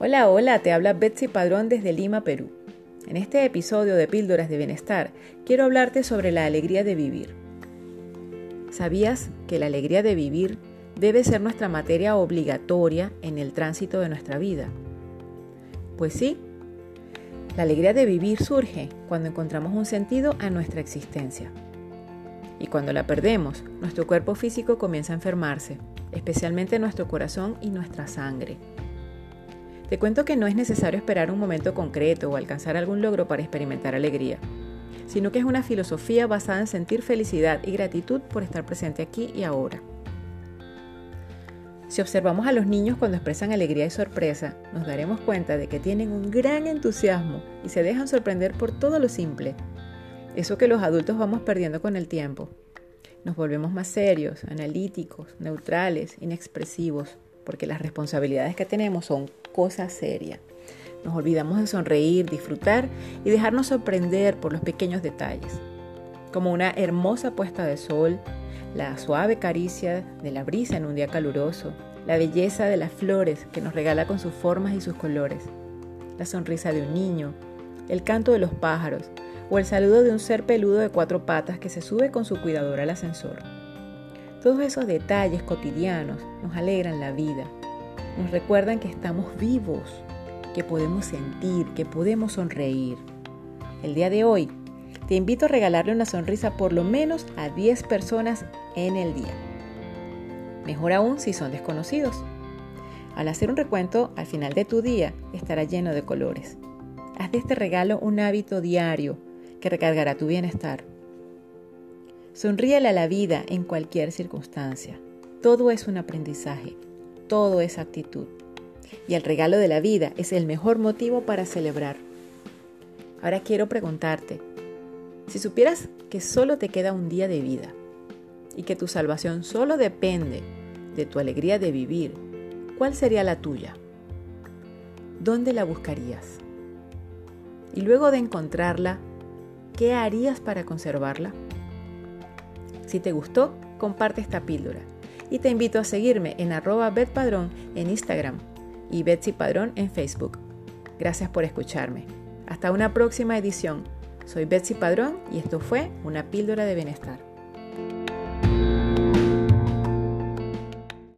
Hola, hola, te habla Betsy Padrón desde Lima, Perú. En este episodio de Píldoras de Bienestar quiero hablarte sobre la alegría de vivir. ¿Sabías que la alegría de vivir debe ser nuestra materia obligatoria en el tránsito de nuestra vida? Pues sí, la alegría de vivir surge cuando encontramos un sentido a nuestra existencia. Y cuando la perdemos, nuestro cuerpo físico comienza a enfermarse, especialmente nuestro corazón y nuestra sangre. Te cuento que no es necesario esperar un momento concreto o alcanzar algún logro para experimentar alegría, sino que es una filosofía basada en sentir felicidad y gratitud por estar presente aquí y ahora. Si observamos a los niños cuando expresan alegría y sorpresa, nos daremos cuenta de que tienen un gran entusiasmo y se dejan sorprender por todo lo simple. Eso que los adultos vamos perdiendo con el tiempo. Nos volvemos más serios, analíticos, neutrales, inexpresivos, porque las responsabilidades que tenemos son cosa seria. Nos olvidamos de sonreír, disfrutar y dejarnos sorprender por los pequeños detalles, como una hermosa puesta de sol, la suave caricia de la brisa en un día caluroso, la belleza de las flores que nos regala con sus formas y sus colores, la sonrisa de un niño, el canto de los pájaros o el saludo de un ser peludo de cuatro patas que se sube con su cuidador al ascensor. Todos esos detalles cotidianos nos alegran la vida, nos recuerdan que estamos vivos, que podemos sentir, que podemos sonreír. El día de hoy te invito a regalarle una sonrisa por lo menos a 10 personas en el día. Mejor aún si son desconocidos. Al hacer un recuento, al final de tu día estará lleno de colores. Haz de este regalo un hábito diario que recargará tu bienestar. Sonríele a la vida en cualquier circunstancia. Todo es un aprendizaje, todo es actitud. Y el regalo de la vida es el mejor motivo para celebrar. Ahora quiero preguntarte, si supieras que solo te queda un día de vida y que tu salvación solo depende de tu alegría de vivir, ¿cuál sería la tuya? ¿Dónde la buscarías? Y luego de encontrarla, ¿qué harías para conservarla? Si te gustó, comparte esta píldora. Y te invito a seguirme en arroba betpadrón en Instagram y Betsy Padrón en Facebook. Gracias por escucharme. Hasta una próxima edición. Soy Betsy Padrón y esto fue una píldora de bienestar.